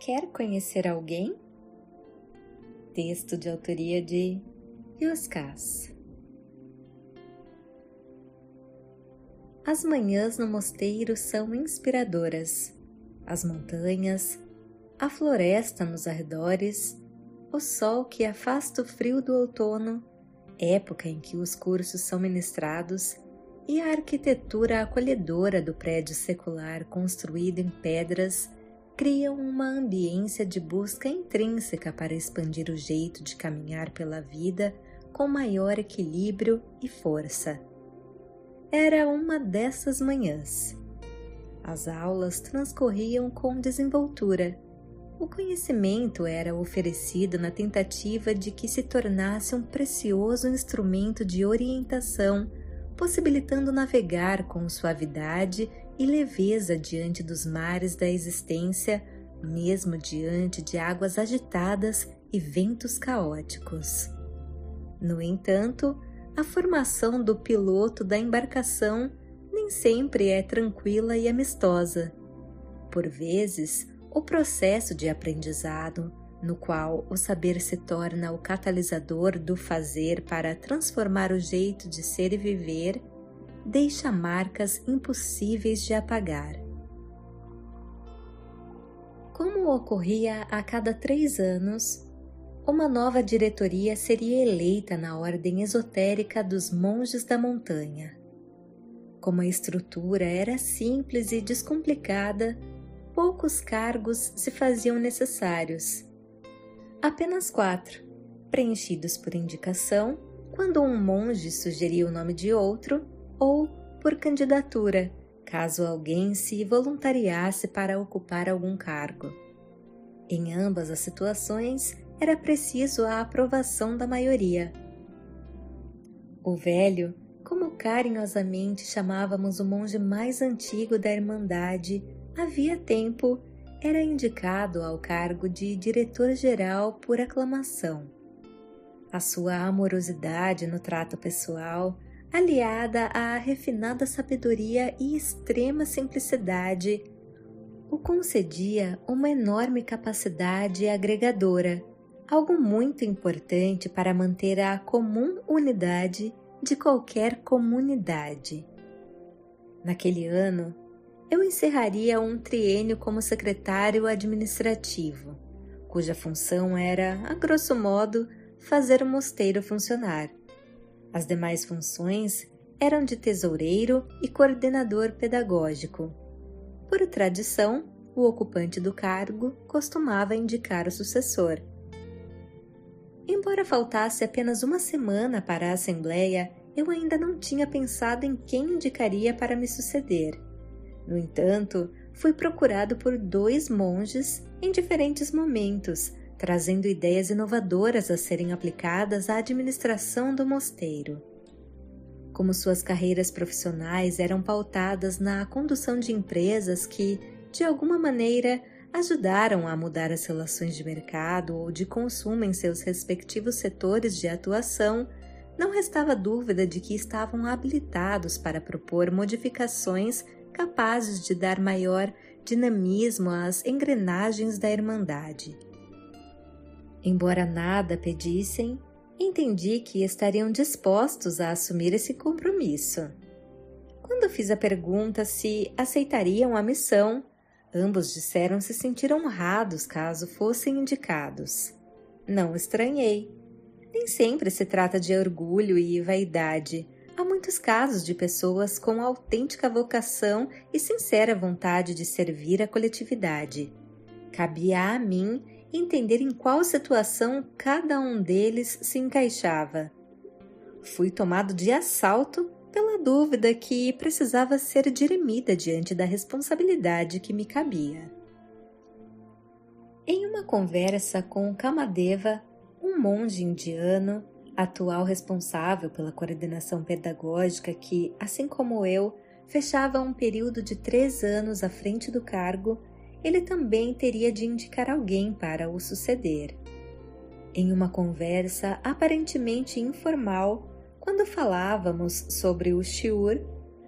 Quer conhecer alguém? Texto de autoria de Yuskas. As manhãs no mosteiro são inspiradoras. As montanhas, a floresta nos arredores, o sol que afasta o frio do outono, época em que os cursos são ministrados, e a arquitetura acolhedora do prédio secular construído em pedras criam uma ambiência de busca intrínseca para expandir o jeito de caminhar pela vida com maior equilíbrio e força. Era uma dessas manhãs. As aulas transcorriam com desenvoltura. O conhecimento era oferecido na tentativa de que se tornasse um precioso instrumento de orientação possibilitando navegar com suavidade e leveza diante dos mares da existência, mesmo diante de águas agitadas e ventos caóticos. No entanto, a formação do piloto da embarcação nem sempre é tranquila e amistosa. Por vezes, o processo de aprendizado no qual o saber se torna o catalisador do fazer para transformar o jeito de ser e viver, deixa marcas impossíveis de apagar. Como ocorria a cada três anos, uma nova diretoria seria eleita na ordem esotérica dos monges da montanha. Como a estrutura era simples e descomplicada, poucos cargos se faziam necessários apenas quatro, preenchidos por indicação quando um monge sugeria o nome de outro ou por candidatura, caso alguém se voluntariasse para ocupar algum cargo. Em ambas as situações, era preciso a aprovação da maioria. O velho, como carinhosamente chamávamos o monge mais antigo da Irmandade, havia tempo era indicado ao cargo de diretor-geral por aclamação. A sua amorosidade no trato pessoal, aliada à refinada sabedoria e extrema simplicidade, o concedia uma enorme capacidade agregadora, algo muito importante para manter a comum unidade de qualquer comunidade. Naquele ano, eu encerraria um triênio como secretário administrativo, cuja função era, a grosso modo, fazer o mosteiro funcionar. As demais funções eram de tesoureiro e coordenador pedagógico. Por tradição, o ocupante do cargo costumava indicar o sucessor. Embora faltasse apenas uma semana para a Assembleia, eu ainda não tinha pensado em quem indicaria para me suceder. No entanto, fui procurado por dois monges em diferentes momentos, trazendo ideias inovadoras a serem aplicadas à administração do mosteiro. Como suas carreiras profissionais eram pautadas na condução de empresas que, de alguma maneira, ajudaram a mudar as relações de mercado ou de consumo em seus respectivos setores de atuação, não restava dúvida de que estavam habilitados para propor modificações capazes de dar maior dinamismo às engrenagens da Irmandade. Embora nada pedissem, entendi que estariam dispostos a assumir esse compromisso. Quando fiz a pergunta se aceitariam a missão, ambos disseram se sentir honrados caso fossem indicados. Não estranhei. Nem sempre se trata de orgulho e vaidade, Há muitos casos de pessoas com autêntica vocação e sincera vontade de servir a coletividade. Cabia a mim entender em qual situação cada um deles se encaixava. Fui tomado de assalto pela dúvida que precisava ser dirimida diante da responsabilidade que me cabia. Em uma conversa com Kamadeva, um monge indiano, atual responsável pela coordenação pedagógica que, assim como eu, fechava um período de três anos à frente do cargo, ele também teria de indicar alguém para o suceder. Em uma conversa aparentemente informal, quando falávamos sobre o Shiur,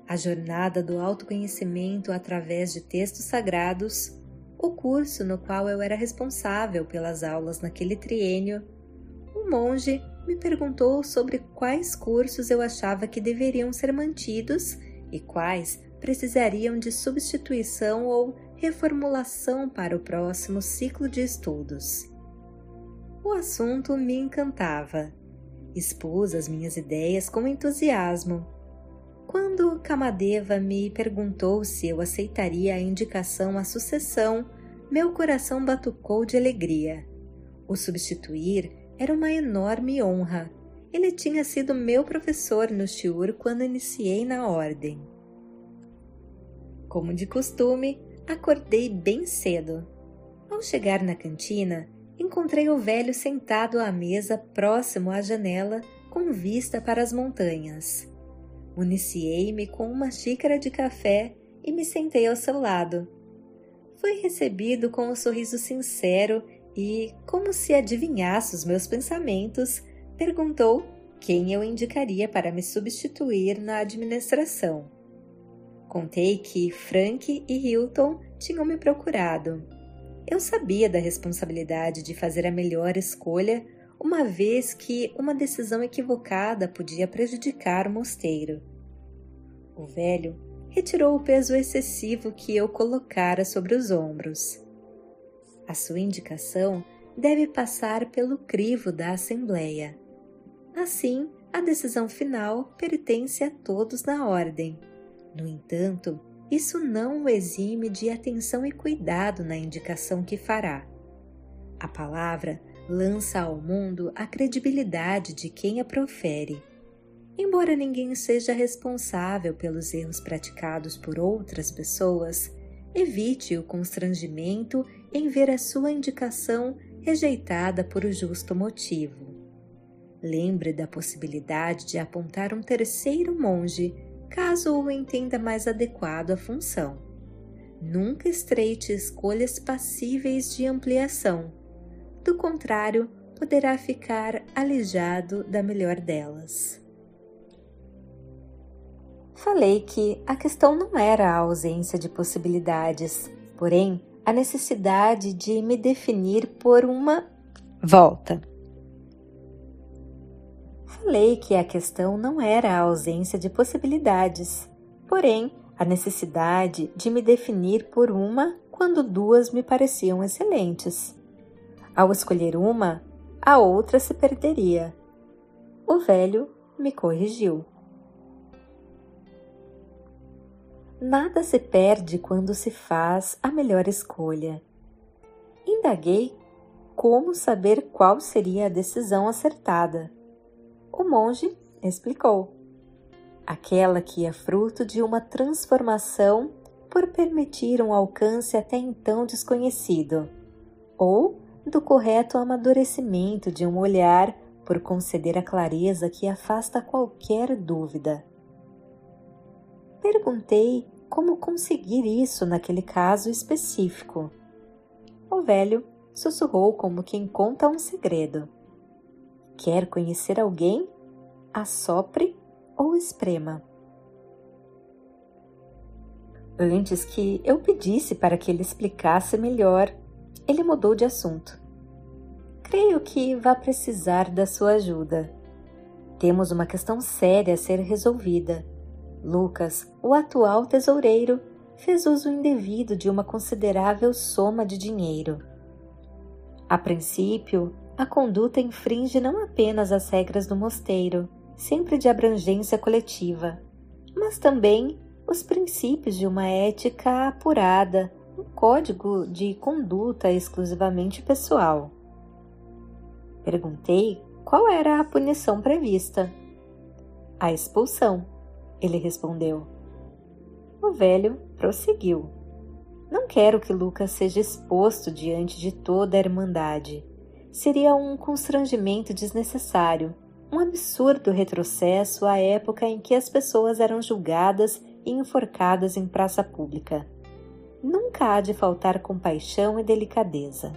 a jornada do autoconhecimento através de textos sagrados, o curso no qual eu era responsável pelas aulas naquele triênio, um monge me perguntou sobre quais cursos eu achava que deveriam ser mantidos e quais precisariam de substituição ou reformulação para o próximo ciclo de estudos. O assunto me encantava. Expus as minhas ideias com entusiasmo. Quando Kamadeva me perguntou se eu aceitaria a indicação à sucessão, meu coração batucou de alegria. O substituir era uma enorme honra. Ele tinha sido meu professor no Shiur quando iniciei na ordem. Como de costume, acordei bem cedo. Ao chegar na cantina, encontrei o velho sentado à mesa próximo à janela, com vista para as montanhas. Municiei-me com uma xícara de café e me sentei ao seu lado. Fui recebido com um sorriso sincero e, como se adivinhasse os meus pensamentos, perguntou quem eu indicaria para me substituir na administração. Contei que Frank e Hilton tinham me procurado. Eu sabia da responsabilidade de fazer a melhor escolha, uma vez que uma decisão equivocada podia prejudicar o mosteiro. O velho retirou o peso excessivo que eu colocara sobre os ombros. A sua indicação deve passar pelo crivo da Assembleia. Assim, a decisão final pertence a todos na ordem. No entanto, isso não o exime de atenção e cuidado na indicação que fará. A palavra lança ao mundo a credibilidade de quem a profere. Embora ninguém seja responsável pelos erros praticados por outras pessoas, evite o constrangimento em ver a sua indicação rejeitada por o justo motivo. Lembre da possibilidade de apontar um terceiro monge, caso o entenda mais adequado à função. Nunca estreite escolhas passíveis de ampliação. Do contrário, poderá ficar alijado da melhor delas. Falei que a questão não era a ausência de possibilidades, porém a necessidade de me definir por uma volta. Falei que a questão não era a ausência de possibilidades, porém a necessidade de me definir por uma quando duas me pareciam excelentes. Ao escolher uma, a outra se perderia. O velho me corrigiu. Nada se perde quando se faz a melhor escolha. Indaguei como saber qual seria a decisão acertada. O monge explicou: aquela que é fruto de uma transformação por permitir um alcance até então desconhecido, ou do correto amadurecimento de um olhar por conceder a clareza que afasta qualquer dúvida. Perguntei como conseguir isso naquele caso específico. O velho sussurrou como quem conta um segredo. Quer conhecer alguém? Assopre ou esprema. Antes que eu pedisse para que ele explicasse melhor, ele mudou de assunto. Creio que vá precisar da sua ajuda. Temos uma questão séria a ser resolvida Lucas, o atual tesoureiro, fez uso indevido de uma considerável soma de dinheiro. A princípio, a conduta infringe não apenas as regras do mosteiro, sempre de abrangência coletiva, mas também os princípios de uma ética apurada, um código de conduta exclusivamente pessoal. Perguntei qual era a punição prevista. A expulsão ele respondeu. O velho prosseguiu. Não quero que Lucas seja exposto diante de toda a Irmandade. Seria um constrangimento desnecessário, um absurdo retrocesso à época em que as pessoas eram julgadas e enforcadas em praça pública. Nunca há de faltar compaixão e delicadeza.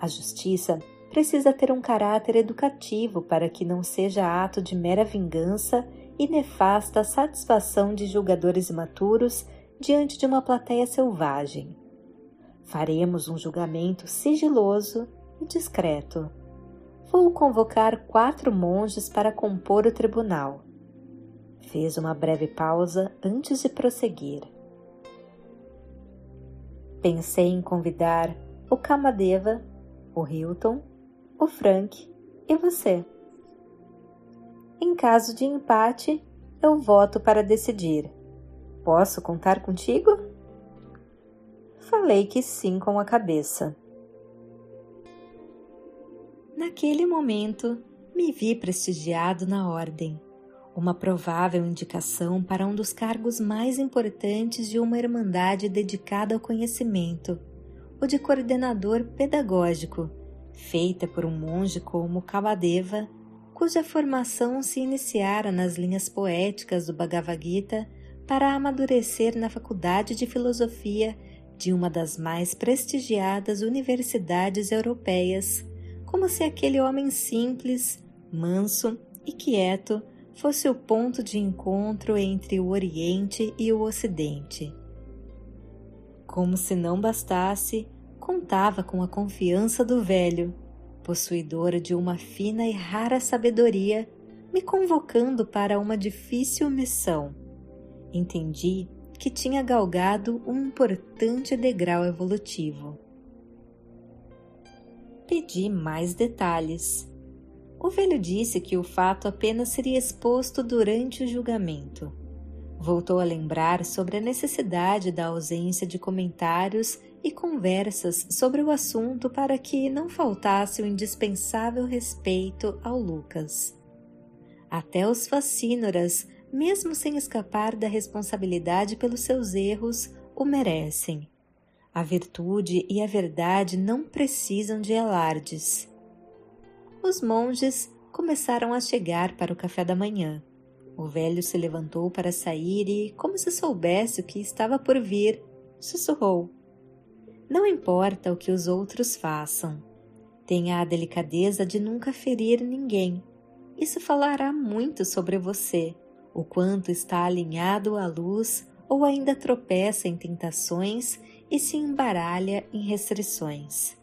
A justiça precisa ter um caráter educativo para que não seja ato de mera vingança e nefasta satisfação de julgadores imaturos diante de uma plateia selvagem. Faremos um julgamento sigiloso e discreto. Vou convocar quatro monges para compor o tribunal. Fez uma breve pausa antes de prosseguir. Pensei em convidar o Kamadeva, o Hilton, o Frank e você. Em caso de empate, eu voto para decidir. Posso contar contigo? Falei que sim com a cabeça. Naquele momento, me vi prestigiado na ordem, uma provável indicação para um dos cargos mais importantes de uma irmandade dedicada ao conhecimento, o de coordenador pedagógico, feita por um monge como Kabadeva, cuja formação se iniciara nas linhas poéticas do Bhagavad Gita para amadurecer na Faculdade de Filosofia de uma das mais prestigiadas universidades europeias, como se aquele homem simples, manso e quieto fosse o ponto de encontro entre o Oriente e o Ocidente. Como se não bastasse, contava com a confiança do velho, possuidor de uma fina e rara sabedoria, me convocando para uma difícil missão. Entendi que tinha galgado um importante degrau evolutivo. Pedi mais detalhes. O velho disse que o fato apenas seria exposto durante o julgamento. Voltou a lembrar sobre a necessidade da ausência de comentários e conversas sobre o assunto para que não faltasse o indispensável respeito ao Lucas. Até os facínoras mesmo sem escapar da responsabilidade pelos seus erros, o merecem. A virtude e a verdade não precisam de alardes. Os monges começaram a chegar para o café da manhã. O velho se levantou para sair e, como se soubesse o que estava por vir, sussurrou: Não importa o que os outros façam. Tenha a delicadeza de nunca ferir ninguém. Isso falará muito sobre você o quanto está alinhado à luz ou ainda tropeça em tentações e se embaralha em restrições.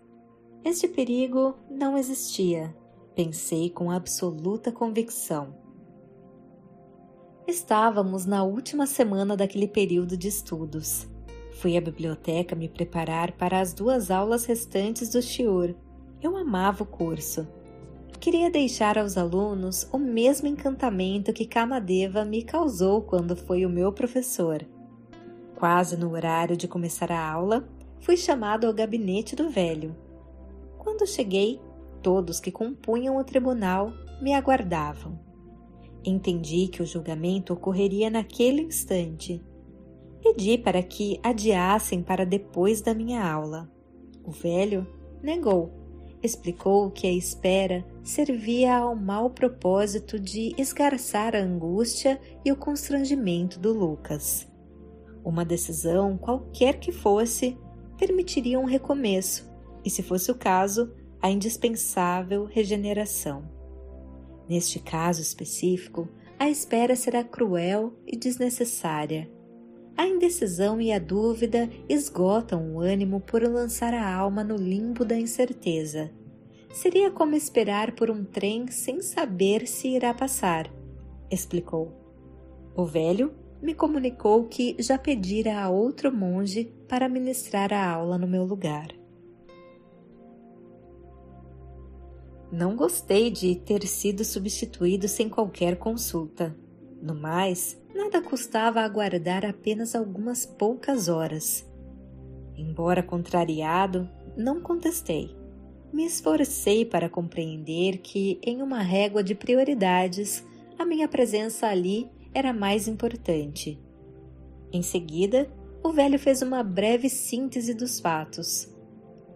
Este perigo não existia, pensei com absoluta convicção. Estávamos na última semana daquele período de estudos. Fui à biblioteca me preparar para as duas aulas restantes do Shiur. Eu amava o curso queria deixar aos alunos o mesmo encantamento que Kamadeva me causou quando foi o meu professor. Quase no horário de começar a aula, fui chamado ao gabinete do velho. Quando cheguei, todos que compunham o tribunal me aguardavam. Entendi que o julgamento ocorreria naquele instante. Pedi para que adiassem para depois da minha aula. O velho negou explicou que a espera servia ao mau propósito de esgarçar a angústia e o constrangimento do Lucas. Uma decisão, qualquer que fosse, permitiria um recomeço e, se fosse o caso, a indispensável regeneração. Neste caso específico, a espera será cruel e desnecessária a indecisão e a dúvida esgotam o ânimo por lançar a alma no limbo da incerteza. Seria como esperar por um trem sem saber se irá passar, explicou. O velho me comunicou que já pedira a outro monge para ministrar a aula no meu lugar. Não gostei de ter sido substituído sem qualquer consulta. No mais, nada custava aguardar apenas algumas poucas horas. Embora contrariado, não contestei. Me esforcei para compreender que, em uma régua de prioridades, a minha presença ali era mais importante. Em seguida, o velho fez uma breve síntese dos fatos.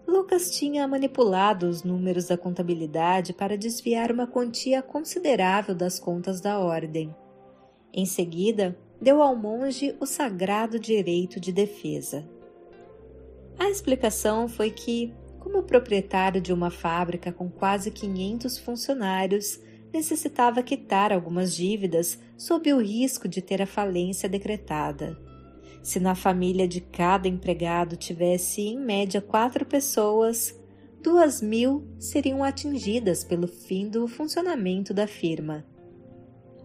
Lucas tinha manipulado os números da contabilidade para desviar uma quantia considerável das contas da ordem. Em seguida, deu ao monge o sagrado direito de defesa. A explicação foi que, como proprietário de uma fábrica com quase 500 funcionários, necessitava quitar algumas dívidas sob o risco de ter a falência decretada. Se na família de cada empregado tivesse em média quatro pessoas, duas mil seriam atingidas pelo fim do funcionamento da firma.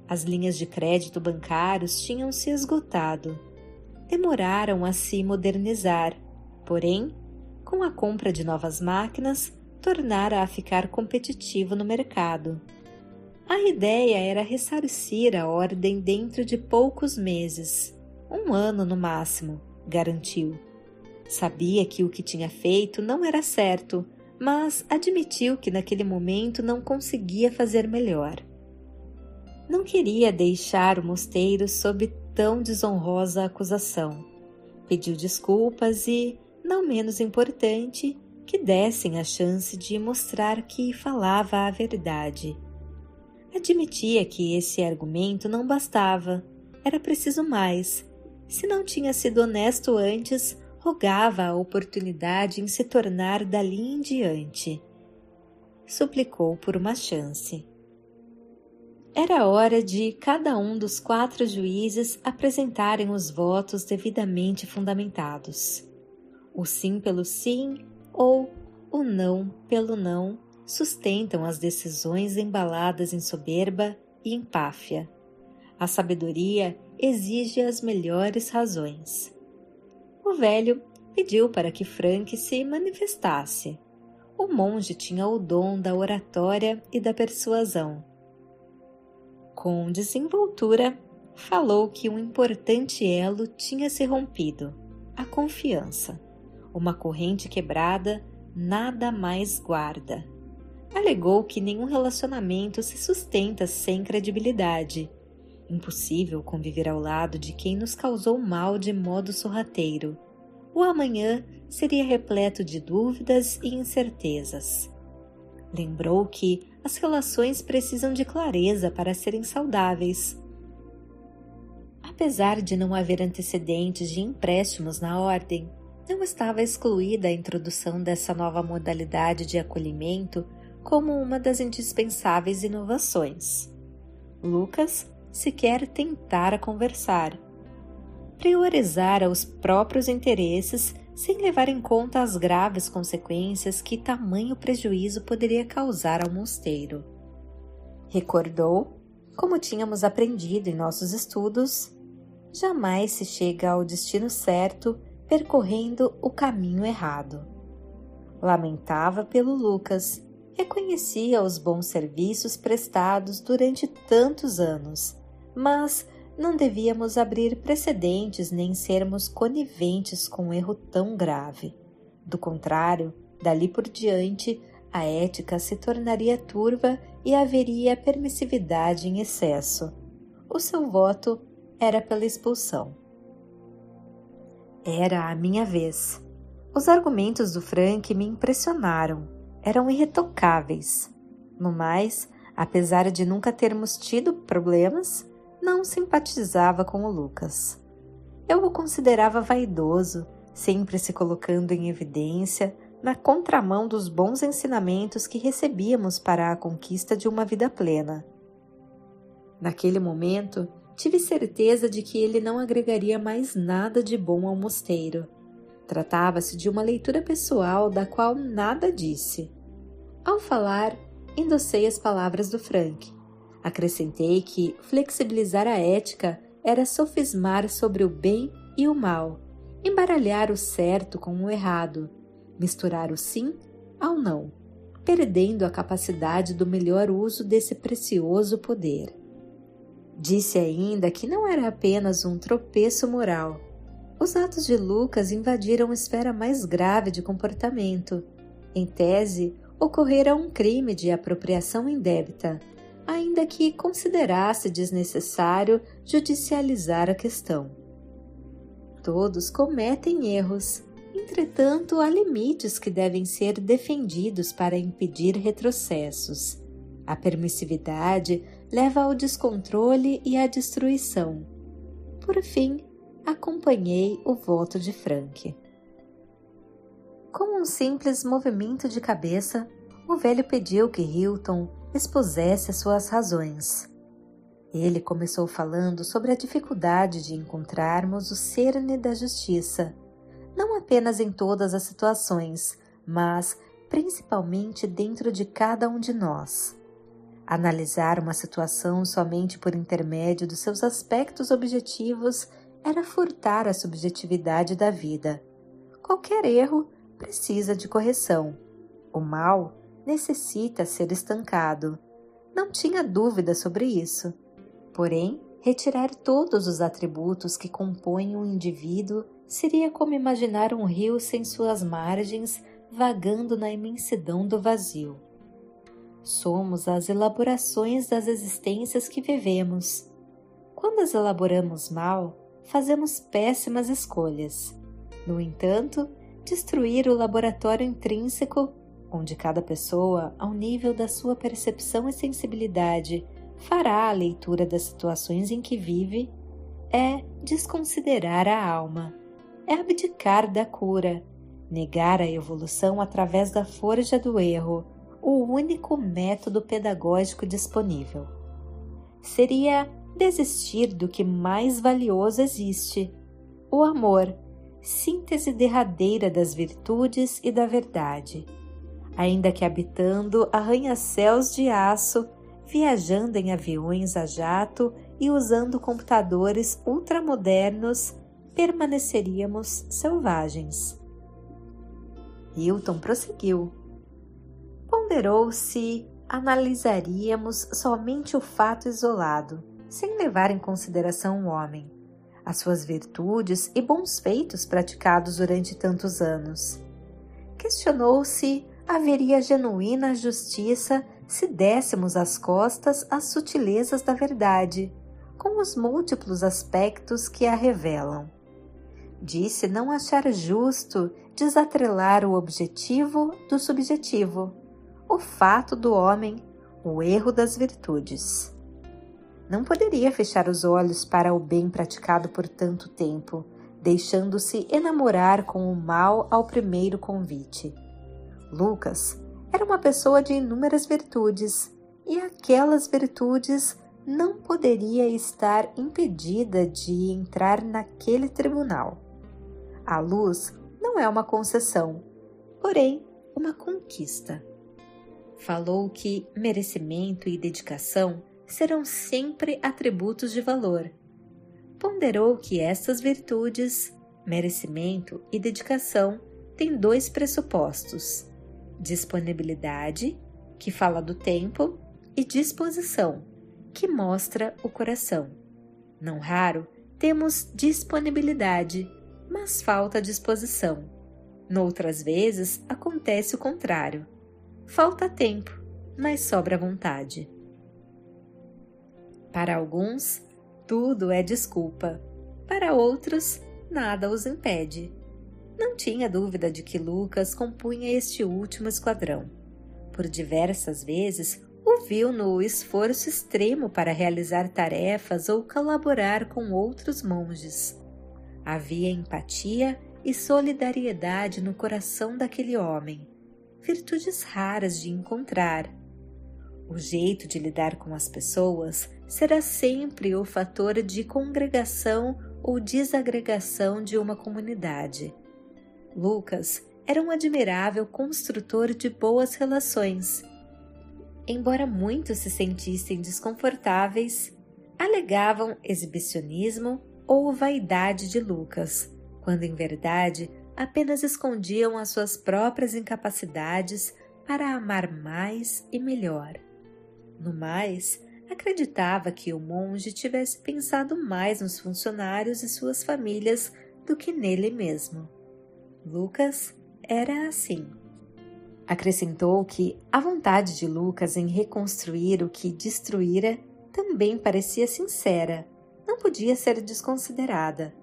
As linhas de crédito bancários tinham se esgotado. Demoraram a se modernizar, porém, com a compra de novas máquinas, tornara a ficar competitivo no mercado. A ideia era ressarcir a ordem dentro de poucos meses, um ano no máximo, garantiu. Sabia que o que tinha feito não era certo, mas admitiu que naquele momento não conseguia fazer melhor. Não queria deixar o mosteiro sob tão desonrosa acusação. Pediu desculpas e, não menos importante, que dessem a chance de mostrar que falava a verdade Admitia que esse argumento não bastava, era preciso mais. Se não tinha sido honesto antes, rogava a oportunidade em se tornar dali em diante. Suplicou por uma chance. Era hora de cada um dos quatro juízes apresentarem os votos devidamente fundamentados. O sim pelo sim ou o não pelo não sustentam as decisões embaladas em soberba e empáfia. A sabedoria exige as melhores razões. O velho pediu para que Frank se manifestasse. O monge tinha o dom da oratória e da persuasão. Com desenvoltura, falou que um importante elo tinha se rompido: a confiança. Uma corrente quebrada nada mais guarda alegou que nenhum relacionamento se sustenta sem credibilidade. Impossível conviver ao lado de quem nos causou mal de modo sorrateiro. O amanhã seria repleto de dúvidas e incertezas. Lembrou que as relações precisam de clareza para serem saudáveis. Apesar de não haver antecedentes de empréstimos na ordem, não estava excluída a introdução dessa nova modalidade de acolhimento como uma das indispensáveis inovações. Lucas sequer tentara conversar. Priorizara os próprios interesses sem levar em conta as graves consequências que tamanho prejuízo poderia causar ao mosteiro. Recordou, como tínhamos aprendido em nossos estudos, jamais se chega ao destino certo percorrendo o caminho errado. Lamentava pelo Lucas reconhecia os bons serviços prestados durante tantos anos, mas não devíamos abrir precedentes nem sermos coniventes com um erro tão grave. Do contrário, dali por diante, a ética se tornaria turva e haveria permissividade em excesso. O seu voto era pela expulsão. Era a minha vez. Os argumentos do Frank me impressionaram eram irretocáveis. No mais, apesar de nunca termos tido problemas, não simpatizava com o Lucas. Eu o considerava vaidoso, sempre se colocando em evidência, na contramão dos bons ensinamentos que recebíamos para a conquista de uma vida plena. Naquele momento, tive certeza de que ele não agregaria mais nada de bom ao mosteiro Tratava-se de uma leitura pessoal da qual nada disse. Ao falar, endossei as palavras do Frank. Acrescentei que flexibilizar a ética era sofismar sobre o bem e o mal, embaralhar o certo com o errado, misturar o sim ao não, perdendo a capacidade do melhor uso desse precioso poder. Disse ainda que não era apenas um tropeço moral, os atos de Lucas invadiram a esfera mais grave de comportamento. Em tese, ocorrera um crime de apropriação indébita, ainda que considerasse desnecessário judicializar a questão. Todos cometem erros, entretanto, há limites que devem ser defendidos para impedir retrocessos. A permissividade leva ao descontrole e à destruição. Por fim, acompanhei o voto de Frank. Com um simples movimento de cabeça, o velho pediu que Hilton expusesse suas razões. Ele começou falando sobre a dificuldade de encontrarmos o cerne da justiça, não apenas em todas as situações, mas principalmente dentro de cada um de nós. Analisar uma situação somente por intermédio dos seus aspectos objetivos era furtar a subjetividade da vida. Qualquer erro precisa de correção. O mal necessita ser estancado. Não tinha dúvida sobre isso. Porém, retirar todos os atributos que compõem um indivíduo seria como imaginar um rio sem suas margens vagando na imensidão do vazio. Somos as elaborações das existências que vivemos. Quando as elaboramos mal, fazemos péssimas escolhas. No entanto, destruir o laboratório intrínseco, onde cada pessoa, ao nível da sua percepção e sensibilidade, fará a leitura das situações em que vive, é desconsiderar a alma, é abdicar da cura, negar a evolução através da forja do erro, o único método pedagógico disponível. Seria desistir do que mais valioso existe, o amor, síntese derradeira das virtudes e da verdade. Ainda que habitando arranha-céus de aço, viajando em aviões a jato e usando computadores ultramodernos, permaneceríamos selvagens. Hilton prosseguiu. Ponderou se analisaríamos somente o fato isolado, sem levar em consideração o homem, as suas virtudes e bons feitos praticados durante tantos anos. Questionou se haveria genuína justiça se dessemos as costas às sutilezas da verdade, com os múltiplos aspectos que a revelam. Disse não achar justo desatrelar o objetivo do subjetivo, o fato do homem, o erro das virtudes. Não poderia fechar os olhos para o bem praticado por tanto tempo, deixando-se enamorar com o mal ao primeiro convite. Lucas era uma pessoa de inúmeras virtudes, e aquelas virtudes não poderia estar impedida de entrar naquele tribunal. A luz não é uma concessão, porém uma conquista. Falou que merecimento e dedicação serão sempre atributos de valor. Ponderou que essas virtudes, merecimento e dedicação, têm dois pressupostos: disponibilidade, que fala do tempo, e disposição, que mostra o coração. Não raro, temos disponibilidade, mas falta disposição. Noutras vezes acontece o contrário. Falta tempo, mas sobra vontade. Para alguns, tudo é desculpa. Para outros, nada os impede. Não tinha dúvida de que Lucas compunha este último esquadrão. Por diversas vezes, o viu no esforço extremo para realizar tarefas ou colaborar com outros monges. Havia empatia e solidariedade no coração daquele homem, virtudes raras de encontrar. O jeito de lidar com as pessoas será sempre o fator de congregação ou desagregação de uma comunidade. Lucas era um admirável construtor de boas relações. Embora muitos se sentissem desconfortáveis, alegavam exibicionismo ou vaidade de Lucas, quando em verdade apenas escondiam as suas próprias incapacidades para amar mais e melhor. No mais, acreditava que o monge tivesse pensado mais nos funcionários e suas famílias do que nele mesmo. Lucas era assim. Acrescentou que a vontade de Lucas em reconstruir o que destruíra também parecia sincera não podia ser desconsiderada.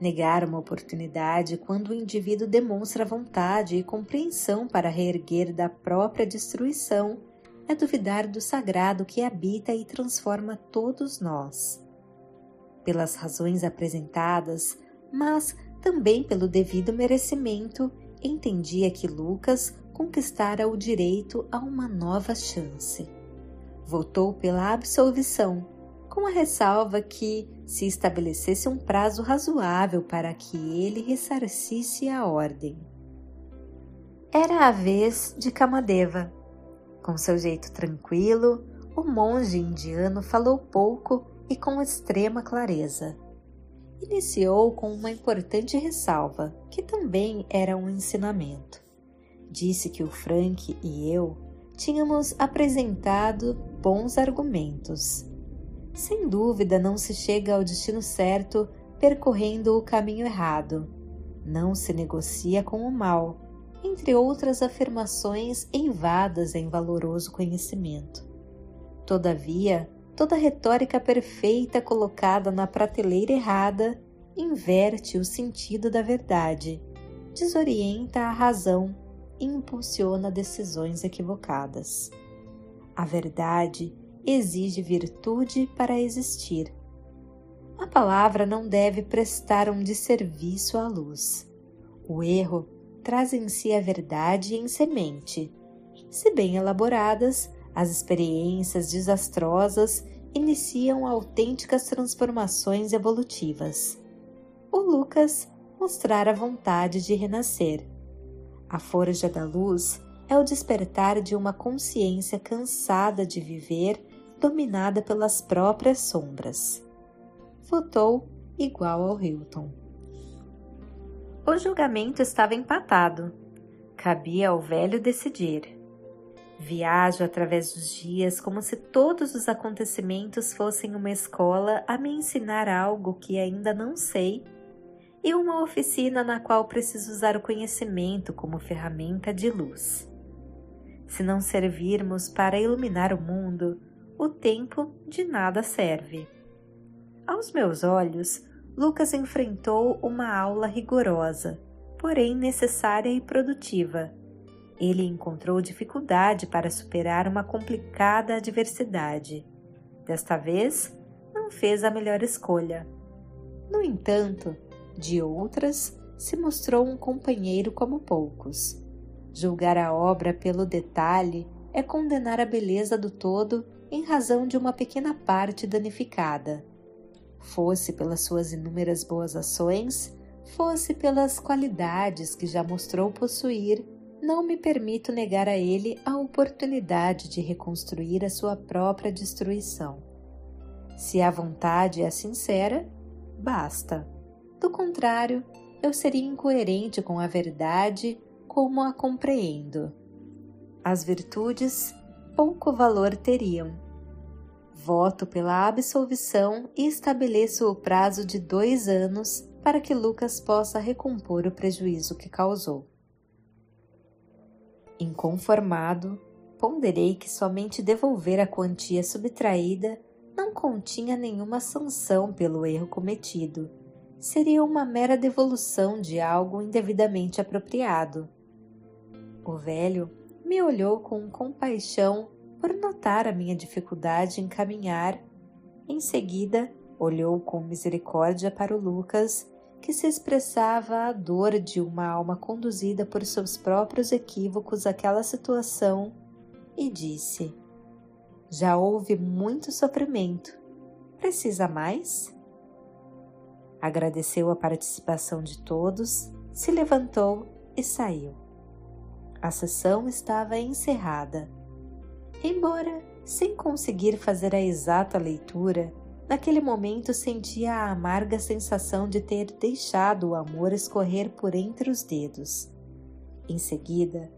Negar uma oportunidade quando o indivíduo demonstra vontade e compreensão para reerguer da própria destruição é duvidar do sagrado que habita e transforma todos nós. Pelas razões apresentadas, mas também pelo devido merecimento, entendia que Lucas conquistara o direito a uma nova chance. Votou pela absolvição com a ressalva que se estabelecesse um prazo razoável para que ele ressarcisse a ordem. Era a vez de Kamadeva. Com seu jeito tranquilo, o monge indiano falou pouco e com extrema clareza. Iniciou com uma importante ressalva, que também era um ensinamento. Disse que o Frank e eu tínhamos apresentado bons argumentos. Sem dúvida, não se chega ao destino certo percorrendo o caminho errado. Não se negocia com o mal, entre outras afirmações eivadas em valoroso conhecimento. Todavia, toda retórica perfeita colocada na prateleira errada inverte o sentido da verdade, desorienta a razão e impulsiona decisões equivocadas. A verdade exige virtude para existir. A palavra não deve prestar um desserviço à luz. O erro traz em si a verdade em semente. Se bem elaboradas, as experiências desastrosas iniciam autênticas transformações evolutivas. O Lucas mostrara vontade de renascer. A forja da luz é o despertar de uma consciência cansada de viver, dominada pelas próprias sombras. Votou igual ao Hilton. O julgamento estava empatado. Cabia ao velho decidir. Viajo através dos dias como se todos os acontecimentos fossem uma escola a me ensinar algo que ainda não sei e uma oficina na qual preciso usar o conhecimento como ferramenta de luz. Se não servirmos para iluminar o mundo, o tempo de nada serve. Aos meus olhos, Lucas enfrentou uma aula rigorosa, porém necessária e produtiva ele encontrou dificuldade para superar uma complicada adversidade. Desta vez, não fez a melhor escolha. No entanto, de outras, se mostrou um companheiro como poucos. Julgar a obra pelo detalhe é condenar a beleza do todo em razão de uma pequena parte danificada. Fosse pelas suas inúmeras boas ações, fosse pelas qualidades que já mostrou possuir não me permito negar a ele a oportunidade de reconstruir a sua própria destruição. Se a vontade é sincera, basta. Do contrário, eu seria incoerente com a verdade como a compreendo. As virtudes pouco valor teriam. Voto pela absolvição e estabeleço o prazo de dois anos para que Lucas possa recompor o prejuízo que causou. Inconformado, ponderei que somente devolver a quantia subtraída não continha nenhuma sanção pelo erro cometido. Seria uma mera devolução de algo indevidamente apropriado. O velho me olhou com compaixão por notar a minha dificuldade em caminhar. Em seguida, olhou com misericórdia para o Lucas que se expressava a dor de uma alma conduzida por seus próprios equívocos àquela situação, e disse: Já houve muito sofrimento. Precisa mais? Agradeceu a participação de todos, se levantou e saiu. A sessão estava encerrada. Embora sem conseguir fazer a exata leitura, Naquele momento sentia a amarga sensação de ter deixado o amor escorrer por entre os dedos. Em seguida,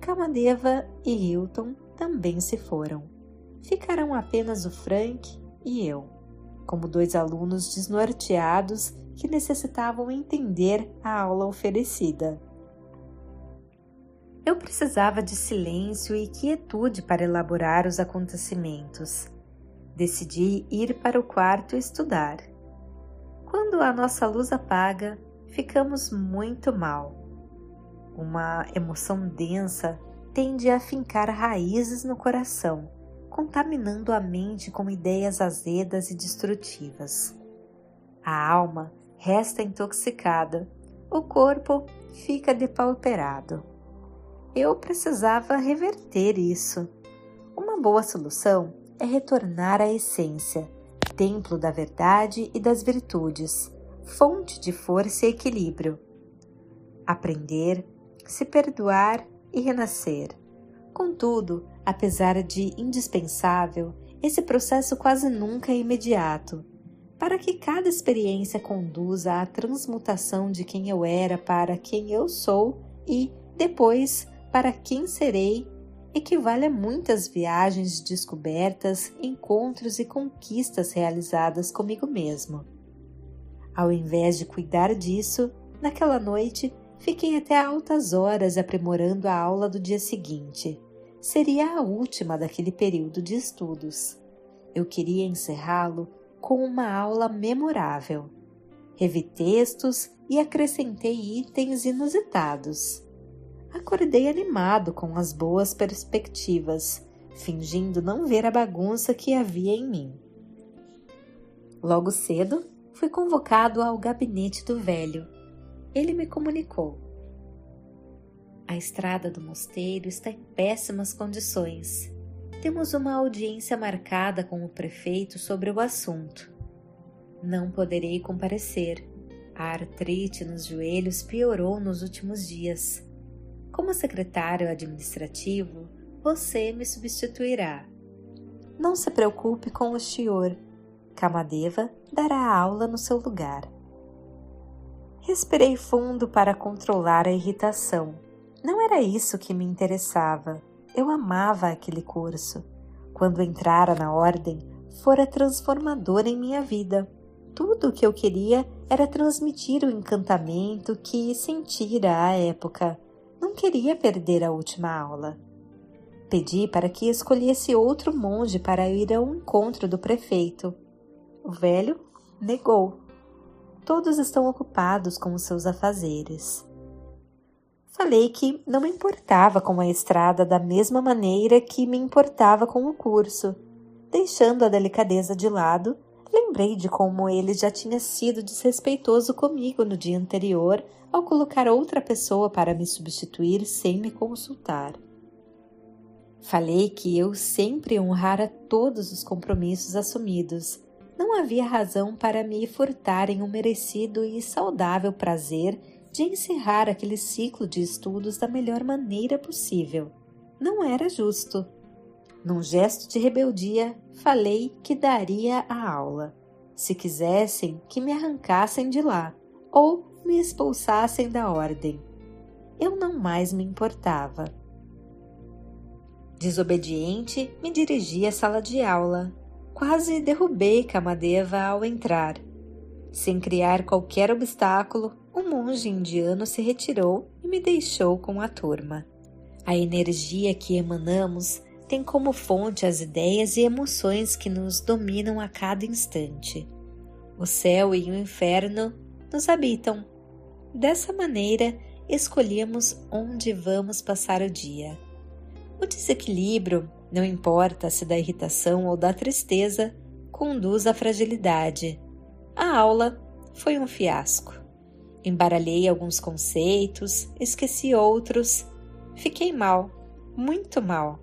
Kamadeva e Hilton também se foram. Ficaram apenas o Frank e eu, como dois alunos desnorteados que necessitavam entender a aula oferecida. Eu precisava de silêncio e quietude para elaborar os acontecimentos decidi ir para o quarto estudar. Quando a nossa luz apaga, ficamos muito mal. Uma emoção densa tende a fincar raízes no coração, contaminando a mente com ideias azedas e destrutivas. A alma resta intoxicada, o corpo fica depauperado. Eu precisava reverter isso. Uma boa solução é retornar à essência, templo da verdade e das virtudes, fonte de força e equilíbrio. Aprender, se perdoar e renascer. Contudo, apesar de indispensável, esse processo quase nunca é imediato. Para que cada experiência conduza à transmutação de quem eu era para quem eu sou e, depois, para quem serei, equivale a muitas viagens de descobertas, encontros e conquistas realizadas comigo mesmo. Ao invés de cuidar disso, naquela noite fiquei até altas horas aprimorando a aula do dia seguinte. Seria a última daquele período de estudos. Eu queria encerrá-lo com uma aula memorável. Revi textos e acrescentei itens inusitados. Acordei animado com as boas perspectivas, fingindo não ver a bagunça que havia em mim. Logo cedo, fui convocado ao gabinete do velho. Ele me comunicou. A estrada do mosteiro está em péssimas condições. Temos uma audiência marcada com o prefeito sobre o assunto. Não poderei comparecer. A artrite nos joelhos piorou nos últimos dias. Como secretário administrativo, você me substituirá. Não se preocupe com o senhor. Kamadeva dará aula no seu lugar. Respirei fundo para controlar a irritação. Não era isso que me interessava. Eu amava aquele curso. Quando entrara na ordem, fora transformador em minha vida. Tudo o que eu queria era transmitir o encantamento que sentira à época. Não queria perder a última aula. Pedi para que escolhesse outro monge para ir ao encontro do prefeito. O velho negou. Todos estão ocupados com os seus afazeres. Falei que não me importava com a estrada da mesma maneira que me importava com o curso. Deixando a delicadeza de lado, lembrei de como ele já tinha sido desrespeitoso comigo no dia anterior ao colocar outra pessoa para me substituir sem me consultar. Falei que eu sempre honrara todos os compromissos assumidos não havia razão para me furtar em um merecido e saudável prazer de encerrar aquele ciclo de estudos da melhor maneira possível. Não era justo. Num gesto de rebeldia, falei que daria a aula. Se quisessem, que me arrancassem de lá ou me expulsassem da ordem. Eu não mais me importava. Desobediente, me dirigi à sala de aula, Quase derrubei Kamadeva ao entrar. Sem criar qualquer obstáculo, o monge indiano se retirou e me deixou com a turma. A energia que emanamos tem como fonte as ideias e emoções que nos dominam a cada instante. O céu e o inferno nos habitam. Dessa maneira, escolhemos onde vamos passar o dia. O desequilíbrio não importa se da irritação ou da tristeza, conduz à fragilidade. A aula foi um fiasco. Embaralhei alguns conceitos, esqueci outros, fiquei mal, muito mal.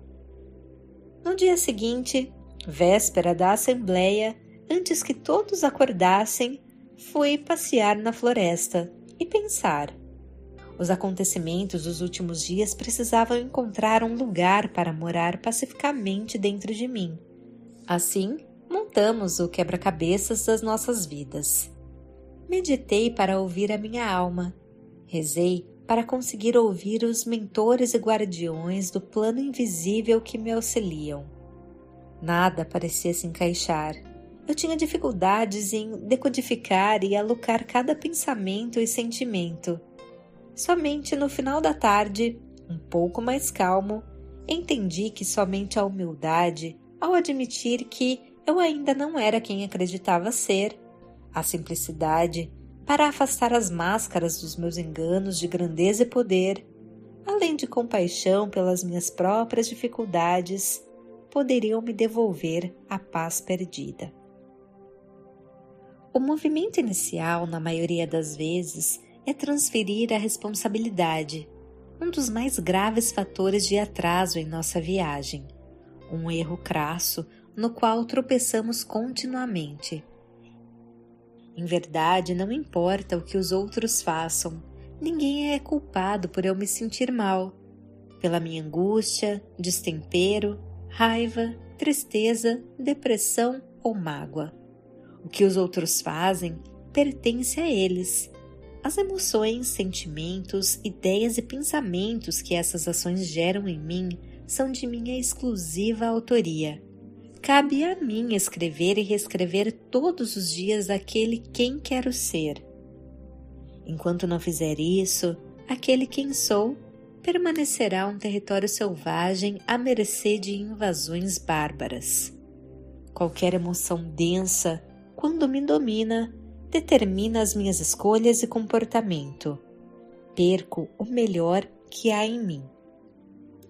No dia seguinte, véspera da assembleia, antes que todos acordassem, fui passear na floresta e pensar. Os acontecimentos dos últimos dias precisavam encontrar um lugar para morar pacificamente dentro de mim. Assim, montamos o quebra-cabeças das nossas vidas. Meditei para ouvir a minha alma. Rezei para conseguir ouvir os mentores e guardiões do plano invisível que me auxiliam. Nada parecia se encaixar. Eu tinha dificuldades em decodificar e alocar cada pensamento e sentimento Somente no final da tarde, um pouco mais calmo, entendi que somente a humildade, ao admitir que eu ainda não era quem acreditava ser, a simplicidade, para afastar as máscaras dos meus enganos de grandeza e poder, além de compaixão pelas minhas próprias dificuldades, poderiam me devolver a paz perdida. O movimento inicial, na maioria das vezes, é transferir a responsabilidade, um dos mais graves fatores de atraso em nossa viagem. Um erro crasso, no qual tropeçamos continuamente. Em verdade, não importa o que os outros façam, ninguém é culpado por eu me sentir mal, pela minha angústia, destempero, raiva, tristeza, depressão ou mágoa. O que os outros fazem pertence a eles. As emoções, sentimentos, ideias e pensamentos que essas ações geram em mim são de minha exclusiva autoria. Cabe a mim escrever e reescrever todos os dias aquele quem quero ser. Enquanto não fizer isso, aquele quem sou permanecerá um território selvagem à mercê de invasões bárbaras. Qualquer emoção densa, quando me domina, determina as minhas escolhas e comportamento. Perco o melhor que há em mim.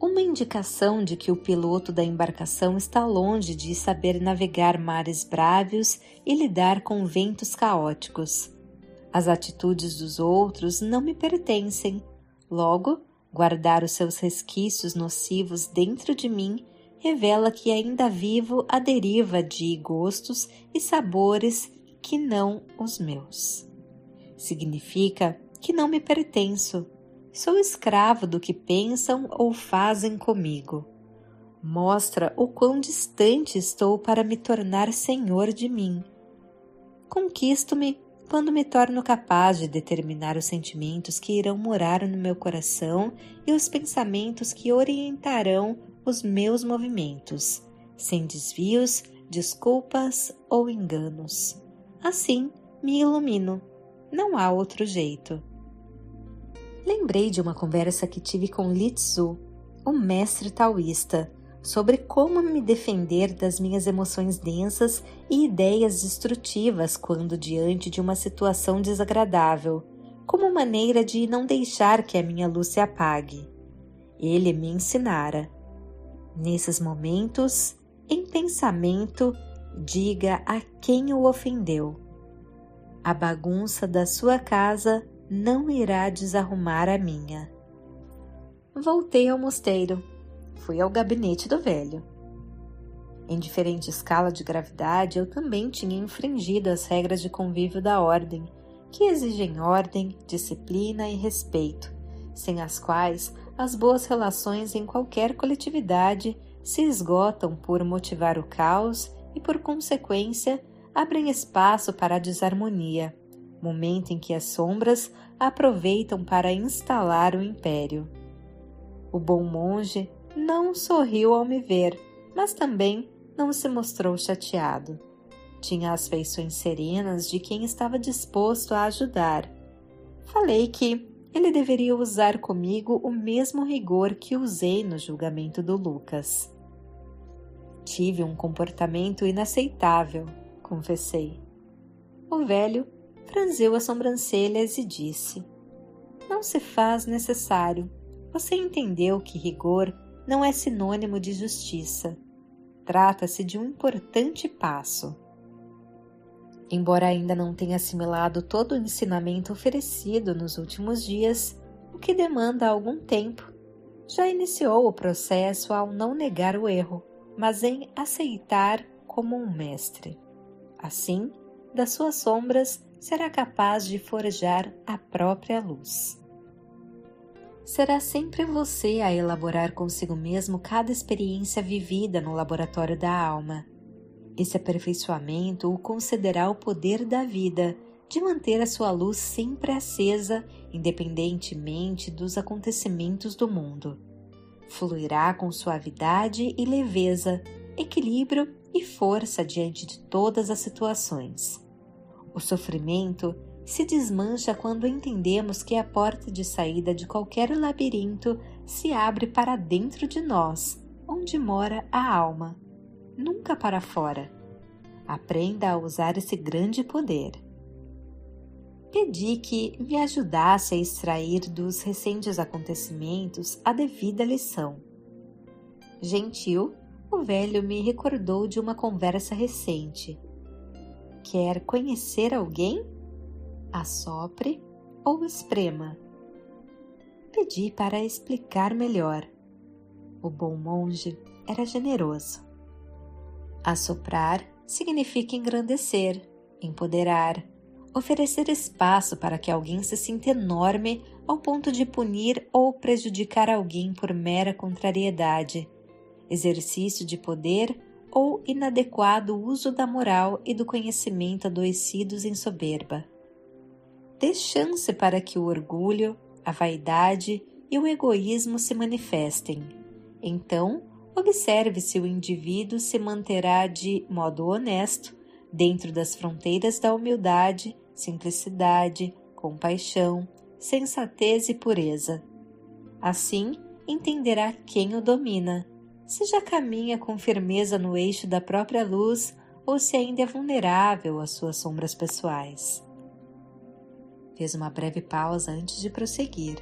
Uma indicação de que o piloto da embarcação está longe de saber navegar mares brávios e lidar com ventos caóticos. As atitudes dos outros não me pertencem, logo, guardar os seus resquícios nocivos dentro de mim revela que ainda vivo à deriva de gostos e sabores que não os meus. Significa que não me pertenço, Sou escravo do que pensam ou fazem comigo. Mostra o quão distante estou para me tornar senhor de mim. Conquisto-me quando me torno capaz de determinar os sentimentos que irão morar no meu coração e os pensamentos que orientarão os meus movimentos, sem desvios, desculpas ou enganos. Assim me ilumino. Não há outro jeito. Lembrei de uma conversa que tive com Li Tzu, o mestre taoísta, sobre como me defender das minhas emoções densas e ideias destrutivas quando diante de uma situação desagradável, como maneira de não deixar que a minha luz se apague. Ele me ensinara. Nesses momentos, em pensamento, diga a quem o ofendeu. A bagunça da sua casa não irá desarrumar a minha. Voltei ao mosteiro. Fui ao gabinete do velho. Em diferente escala de gravidade, eu também tinha infringido as regras de convívio da ordem, que exigem ordem, disciplina e respeito, sem as quais as boas relações em qualquer coletividade se esgotam por motivar o caos e, por consequência, abrem espaço para a desarmonia momento em que as sombras aproveitam para instalar o império. O bom monge não sorriu ao me ver, mas também não se mostrou chateado. Tinha as feições serenas de quem estava disposto a ajudar. Falei que ele deveria usar comigo o mesmo rigor que usei no julgamento do Lucas. Tive um comportamento inaceitável, confessei. O velho franziu as sobrancelhas e disse: Não se faz necessário. Você entendeu que rigor não é sinônimo de justiça. Trata-se de um importante passo. Embora ainda não tenha assimilado todo o ensinamento oferecido nos últimos dias, o que demanda algum tempo, já iniciou o processo ao não negar o erro, mas em aceitar como um mestre. Assim, das suas sombras será capaz de forjar a própria luz. Será sempre você a elaborar consigo mesmo cada experiência vivida no laboratório da alma. Esse aperfeiçoamento o concederá o poder da vida de manter a sua luz sempre acesa, independentemente dos acontecimentos do mundo. Fluirá com suavidade e leveza, equilíbrio e força diante de todas as situações. O sofrimento se desmancha quando entendemos que a porta de saída de qualquer labirinto se abre para dentro de nós, onde mora a alma, nunca para fora. Aprenda a usar esse grande poder. Pedi que me ajudasse a extrair dos recentes acontecimentos a devida lição. Gentil, o velho me recordou de uma conversa recente Quer conhecer alguém? Assopre ou esprema. Pedi para explicar melhor. O bom monge era generoso. Assoprar significa engrandecer, empoderar, oferecer espaço para que alguém se sinta enorme ao ponto de punir ou prejudicar alguém por mera contrariedade, exercício de poder ou inadequado uso da moral e do conhecimento adoecidos em soberba. Dê chance para que o orgulho, a vaidade e o egoísmo se manifestem. Então, observe se o indivíduo se manterá de modo honesto dentro das fronteiras da humildade, simplicidade, compaixão, sensatez e pureza. Assim, entenderá quem o domina, se já caminha com firmeza no eixo da própria luz ou se ainda é vulnerável às suas sombras pessoais. Fez uma breve pausa antes de prosseguir.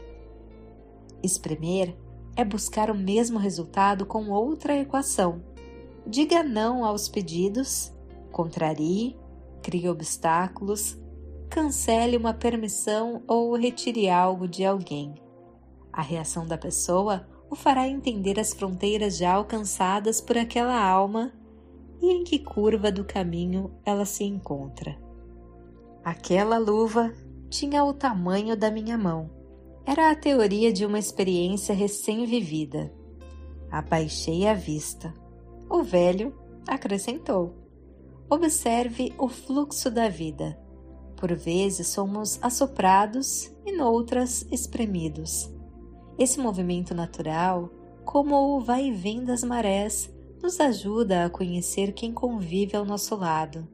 Espremer é buscar o mesmo resultado com outra equação. Diga não aos pedidos, contrarie, crie obstáculos, cancele uma permissão ou retire algo de alguém. A reação da pessoa o fará entender as fronteiras já alcançadas por aquela alma e em que curva do caminho ela se encontra. Aquela luva tinha o tamanho da minha mão. Era a teoria de uma experiência recém-vivida. Abaixei a vista. O velho acrescentou: Observe o fluxo da vida. Por vezes somos assoprados e noutras espremidos. Esse movimento natural, como o vai e vem das marés, nos ajuda a conhecer quem convive ao nosso lado.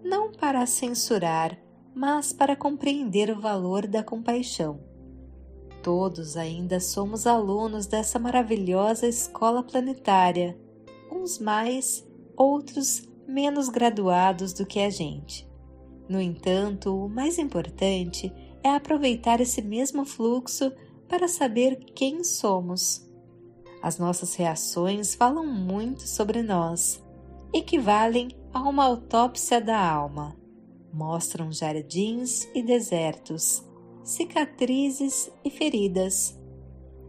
Não para censurar, mas para compreender o valor da compaixão. Todos ainda somos alunos dessa maravilhosa escola planetária, uns mais, outros menos graduados do que a gente. No entanto, o mais importante é aproveitar esse mesmo fluxo para saber quem somos. As nossas reações falam muito sobre nós, equivalem a uma autópsia da alma. Mostram jardins e desertos, cicatrizes e feridas.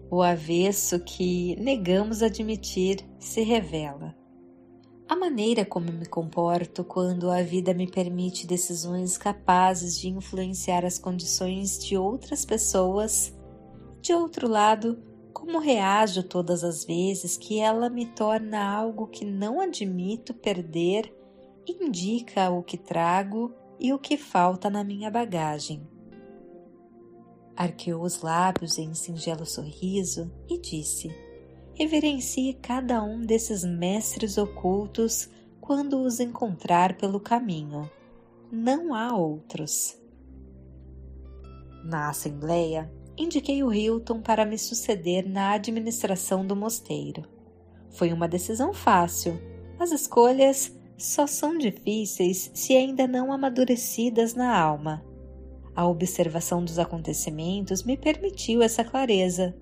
O avesso que negamos admitir se revela. A maneira como me comporto quando a vida me permite decisões capazes de influenciar as condições de outras pessoas. De outro lado, como reajo todas as vezes que ela me torna algo que não admito perder, indica o que trago e o que falta na minha bagagem. Arqueou os lábios em singelo sorriso e disse: reverencie cada um desses mestres ocultos quando os encontrar pelo caminho. Não há outros. Na Assembleia, indiquei o Hilton para me suceder na administração do mosteiro. Foi uma decisão fácil. As escolhas só são difíceis se ainda não amadurecidas na alma. A observação dos acontecimentos me permitiu essa clareza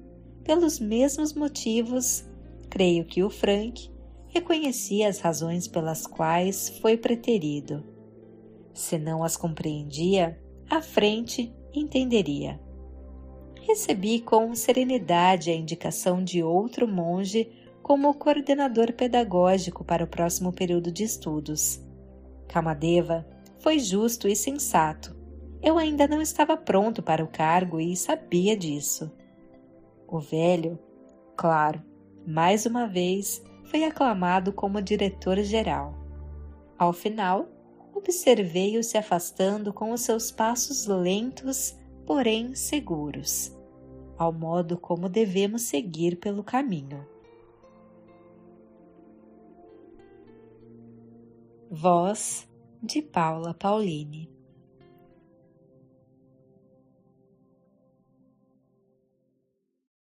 pelos mesmos motivos, creio que o Frank reconhecia as razões pelas quais foi preterido. Se não as compreendia, à frente entenderia. Recebi com serenidade a indicação de outro monge como coordenador pedagógico para o próximo período de estudos. Kamadeva foi justo e sensato. Eu ainda não estava pronto para o cargo e sabia disso. O velho, claro, mais uma vez foi aclamado como diretor-geral. Ao final, observei-o se afastando com os seus passos lentos, porém seguros, ao modo como devemos seguir pelo caminho. Voz de Paula Pauline